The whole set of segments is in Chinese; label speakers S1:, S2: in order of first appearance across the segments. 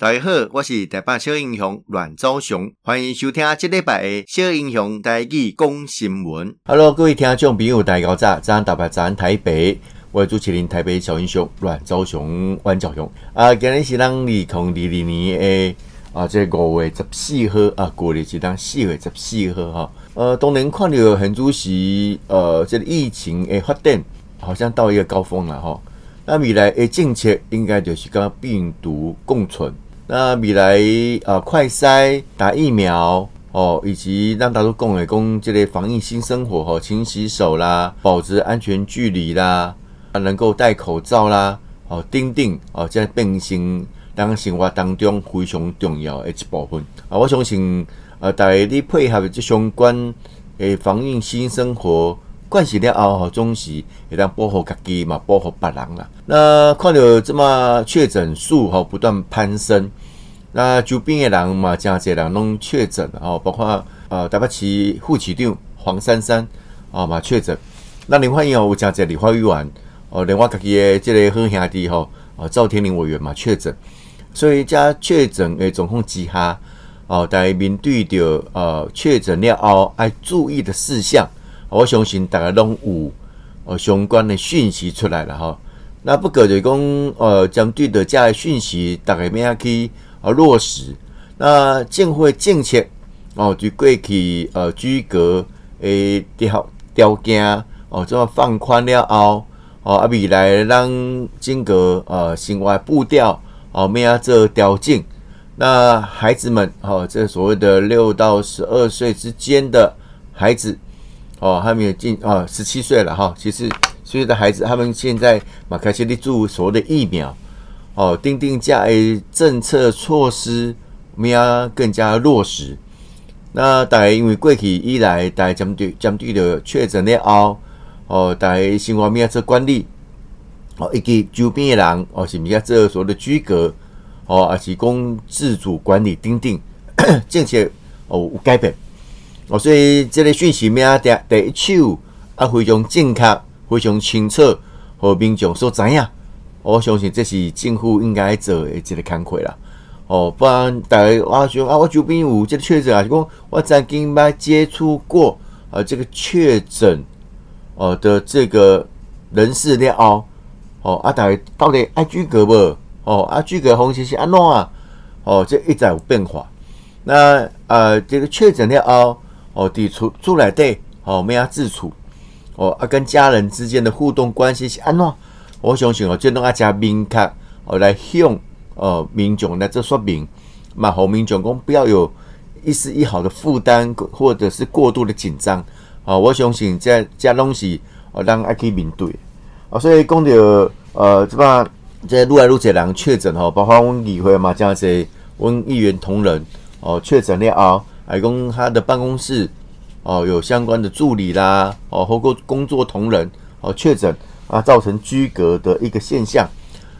S1: 大家好，我是台北小英雄阮昭雄，欢迎收听这礼拜的小英雄台语讲新闻。Hello，各位听众朋友，大家早，早安台北，早安台北，我是主持人台北小英雄阮昭雄，阮昭雄。啊，今日是咱二零二二年的啊，这五月十四号啊，过日是当四月十四号哈。呃，当然看到韩主席呃，这个疫情的发展，好像到一个高峰了哈。那未来的政策应该就是跟病毒共存。那未来啊，快筛打疫苗哦，以及让大家共来共这类防疫新生活哈，勤洗手啦，保持安全距离啦，啊能够戴口罩啦，哦，钉钉哦，在变成当生活当中非常重要的一部分啊。我相信呃，大家你配合这相关诶防疫新生活，惯习了后，总是会当保护家己嘛，保护别人啦。那看到这么确诊数哈不断攀升。那周边的人嘛，真侪人拢确诊哦，包括呃台北市副市长黄珊珊啊嘛确诊。那另外有真侪立法委员哦，另外家己的这个好兄弟吼，哦赵天林委员嘛确诊。所以加确诊的总控之下哦，大家面对着呃确诊了后爱注意的事项，我相信大家拢有呃相关的讯息出来了哈。那不过就讲呃针对的这讯息，大家要去。而落实，那政府政策哦，就过去呃居隔诶条条件哦，这么放宽了后哦，啊未来让整个呃行为步调哦，咩啊做调整。那孩子们哦，这所谓的六到十二岁之间的孩子哦，还没有进啊十七岁了哈。其实所有的孩子，他们现在马开始的注所谓的疫苗。哦，订定价诶政策措施，我们要更加落实。那大家因为过去以来，大家针对针对的确诊了后，哦，大家生活咩做管理，哦，以及周边的人，哦，是咩做所谓的居隔，哦，还是讲自主管理订定 政策哦有改变。哦，所以这个讯息咩第第一手啊非常正确，非常清楚，和民众所知影。我相信这是政府应该做的一个工作啦。哦，不然大家我说啊，我周边有这个确诊啊，是讲我曾经没接触过啊，这个确诊哦的这个人士了后，哦啊，大家到底爱居格不？哦啊，居隔方式是安怎啊？哦，这一直有变化。那呃，这个确诊了后，哦，伫厝厝内底哦，咩啊自处？哦啊，跟家人之间的互动关系是安怎？我相信哦，这拢要加明确哦，来向呃民众来做说明，嘛，好民众讲不要有一丝一毫的负担，或者是过度的紧张啊！我相信这这东西哦，让爱去面对啊。所以讲到呃，这把这愈来愈侪人确诊吼，包括阮议会嘛，这样子，阮议员同仁哦确诊了后，还讲他的办公室哦有相关的助理啦，哦包括工作同仁哦确诊。啊，造成居格的一个现象。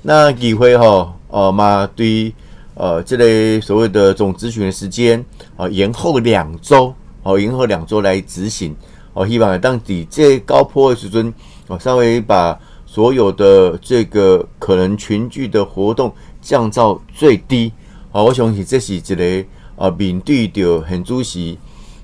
S1: 那议会哈，呃嘛对，呃这类所谓的总质询的时间啊，延后两周，哦，延后两周来执行。哦，希望当底这高坡的时阵，哦，稍微把所有的这个可能群聚的活动降到最低。哦，我相信这是一个呃面对着很主席，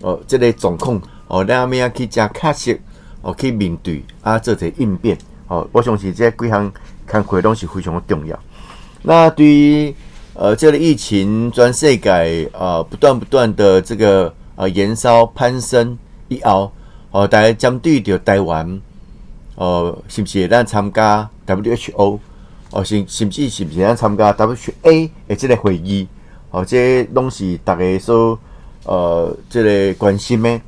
S1: 哦，这类总控，哦，咱们要去加卡些。哦，去面对啊，做者应变。哦，我相信这几项工作拢是非常的重要。那对于呃，这个疫情全世界呃不断不断的这个呃延烧攀升以后，哦，大家针对着台湾，呃，是不是咱参加 WHO？哦，甚甚至是不是咱参加 WHA 的这个会议？哦，这拢是大家所呃这个关心的。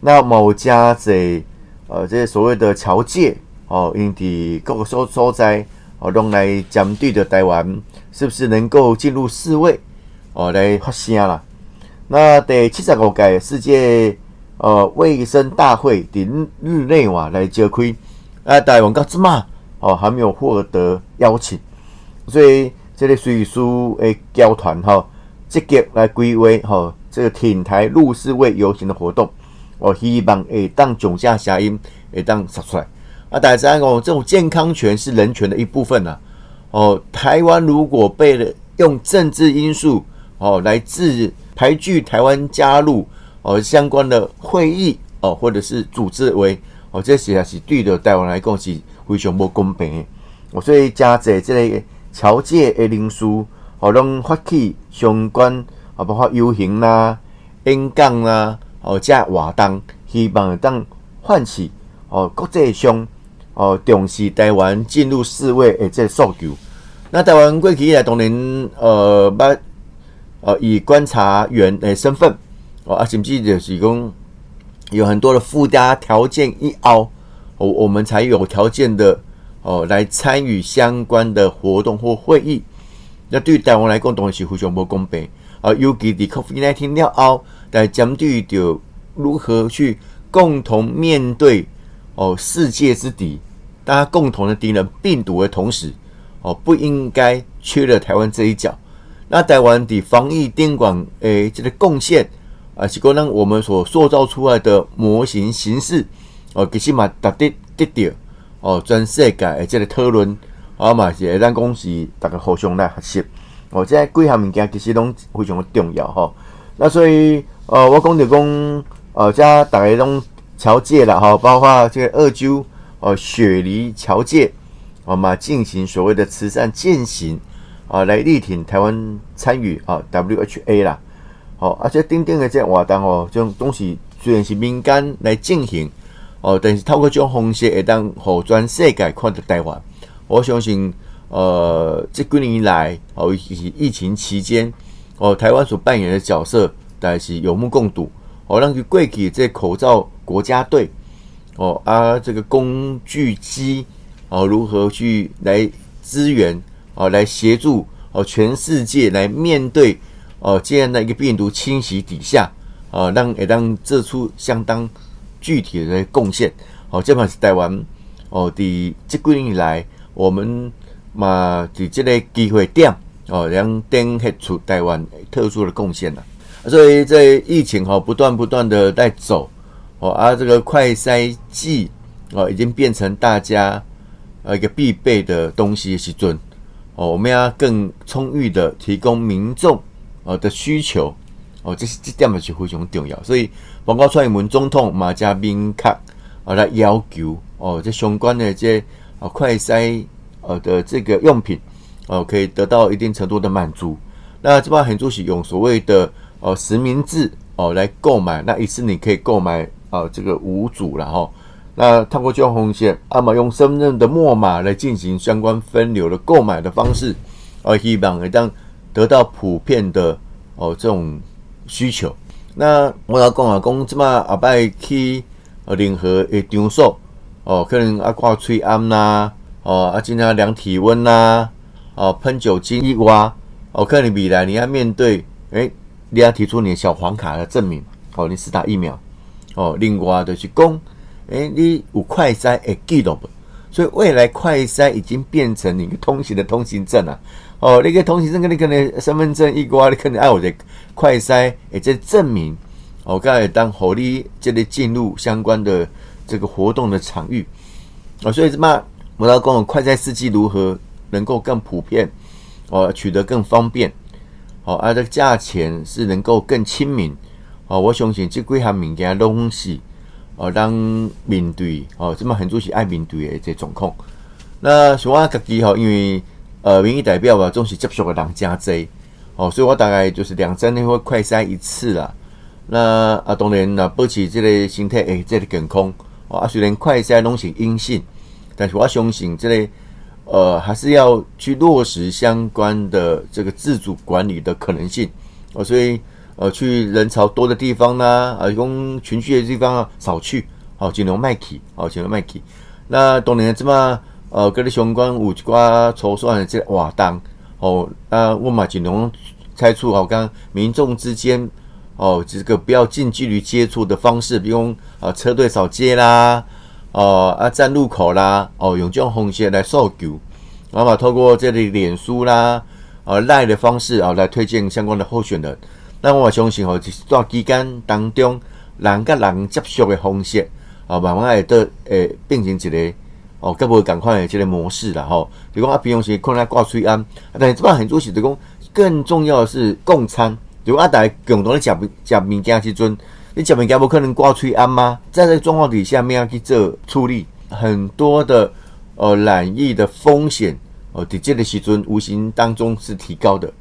S1: 那某家在。呃，这些所谓的侨界哦，因地各个所所在哦，用来针对的台湾是不是能够进入世卫哦来发声啦？那第七十五届世界呃卫生大会在日内瓦来召开，啊，台湾到这嘛哦还没有获得邀请，所以这个随书诶交团哈积极来规划哈这个挺台入世卫游行的活动。我希望会当囧下声音会当说出来啊！大家讲这种健康权是人权的一部分呐、啊。哦，台湾如果被了用政治因素哦来自排拒台湾加入哦相关的会议哦或者是组织为哦这些是对的台湾来讲是非常不公平的。哦，所以加者这个侨界的人士哦，拢发起相关啊，包括游行啦、演讲啦哦，加活动，希望当唤起哦国际上哦重视台湾进入世卫的这个诉求。那台湾过去来当然呃，把呃以观察员诶身份哦，啊，甚至就是讲有很多的附加条件一凹，哦，我们才有条件的哦来参与相关的活动或会议。那对于台湾来讲，当然是非常不公平啊。尤其在 COVID-19 了后，来针对着如何去共同面对哦世界之敌，大家共同的敌人病毒的同时。哦，不应该缺了台湾这一角。那台湾的防疫监管诶，这个贡献啊，是可能我们所塑造出来的模型形式哦，其实嘛达得得到哦，全世界诶这个讨论啊嘛，是会当讲是大家互相来学习。哦，这几项物件其实拢非常的重要哈。那所以呃，我讲就讲呃，这大家拢侨界了哈，包括这个二州哦，雪梨侨界。我们进行所谓的慈善践行啊，来力挺台湾参与啊 WHA 啦。好，而且钉钉的这活动哦，这种东西虽然是民间来进行哦，但是透过这种方式会当让全世界看到台湾。我相信，呃，这几年以来哦，以及疫情期间哦，台湾所扮演的角色，大家是有目共睹。哦，让去过去这口罩国家队哦，啊，这个工具机。哦，如何去来支援哦，来协助哦，全世界来面对哦这样的一个病毒侵袭底下哦，让也让做出相当具体的贡献哦。这嘛是台湾哦，的这几年以来，我们嘛在这个机会点哦，让点出台湾特殊的贡献了。所以在疫情哈不断不断的在走哦，而这个快筛剂哦，已经变成大家。呃，一个必备的东西是准哦，我们要更充裕的提供民众呃的需求哦，这是这点是非常重要。所以，包括蔡英文总统马加明卡啊来要求哦，这相关的这啊快筛呃的这个用品哦，可以得到一定程度的满足。那这帮很多是用所谓的哦实名制哦来购买，那一次你可以购买啊这个五组然后。那透过交红线，那么用身份证的末码来进行相关分流的购买的方式，哦，希望会当得到普遍的哦这种需求。那我要讲啊，讲这么阿拜去呃任何的场所哦，可能啊挂吹安呐，哦啊经常量体温呐，哦喷酒精一挖，哦可能未来你要面对，诶，你要提出你的小黄卡的证明，哦你是打疫苗，哦另外的是讲。诶，你有快筛诶记录不？所以未来快筛已经变成你个通行的通行证了。哦，那个通行证跟你可能身份证一挂，你可能爱我的快筛诶，这证明哦，刚才当合理这里进入相关的这个活动的场域哦，所以什么？我要讲快筛试剂如何能够更普遍哦，取得更方便哦，啊这个价钱是能够更亲民哦。我相信这几项物件东西。哦，当面对哦，这么很多是爱面对的这状况。那像我自己吼，因为呃，民意代表吧，总是接触的人加多哦，所以我大概就是两三天会快筛一次啦。那啊，当然啊，保持这个身体诶，这个健康哦。啊，虽然快筛拢是阴性，但是我相信这个呃，还是要去落实相关的这个自主管理的可能性哦，所以。呃，去人潮多的地方呢，啊，用群聚的地方啊，少去，好，尽量卖去，好，尽量卖去。那当年这么，呃，跟你相关有一寡筹算的这个活动，哦，那我嘛尽量猜出，好，刚民众之间，哦，这个不要近距离接触的方式，比如啊，车队扫街啦，哦，啊，站路口啦，哦，用这种方式来诉求，然后嘛，透过这里脸书啦，啊，赖的方式啊，来推荐相关的候选人。那我相信吼，就是在期间当中，人甲人接触的方式，哦，慢慢会得诶变成一个哦，更无共款的这个模式啦吼。比如讲啊，平常时可能挂嘴安，但是这摆很多时就讲更重要的是共餐，就阿大家共同的食食物件时阵，你食物件不可能挂喙安吗？在这个状况底下，面要去做处理，很多的呃染疫的风险哦，在这个时阵无形当中是提高的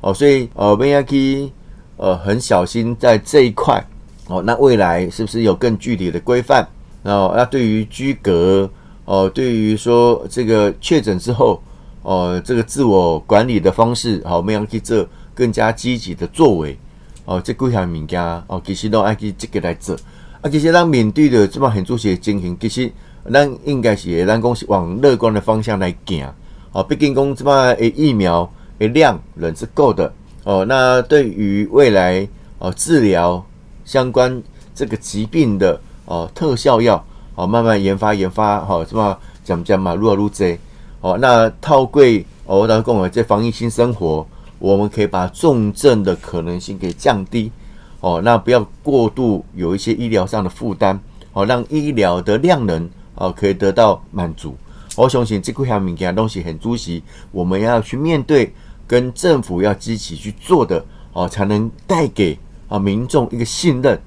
S1: 哦，所以呃，面要去呃很小心在这一块哦。那未来是不是有更具体的规范？然后那对于居隔哦，对于说这个确诊之后。哦，这个自我管理的方式，好，我们要去做更加积极的作为。哦，这几项物件，哦，其实都爱去积极来做。啊，其实咱面对的这么很多些情形，其实咱应该是咱公司往乐观的方向来行。哦，毕竟讲这么诶疫苗诶量人是够的。哦，那对于未来哦治疗相关这个疾病的哦特效药，哦慢慢研发研发，好，这么讲讲嘛，愈来愈多。哦，那套柜哦，我刚讲了，这防疫新生活，我们可以把重症的可能性给降低。哦，那不要过度有一些医疗上的负担，哦，让医疗的量能哦可以得到满足。我相信这几项物件东西很主席，我们要去面对，跟政府要积极去做的哦，才能带给啊民众一个信任，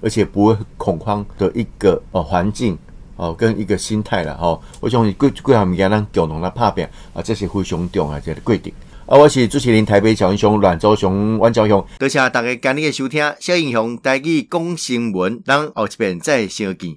S1: 而且不会恐慌的一个哦环境。哦，跟一个心态了哦，我想贵贵下物件咱共同来拍拼啊，这是非常重要的规定。啊，我是主持人台北小英雄阮昭雄阮昭雄，多谢大家今日的收听，小英雄带去讲新闻，咱后一遍再相见。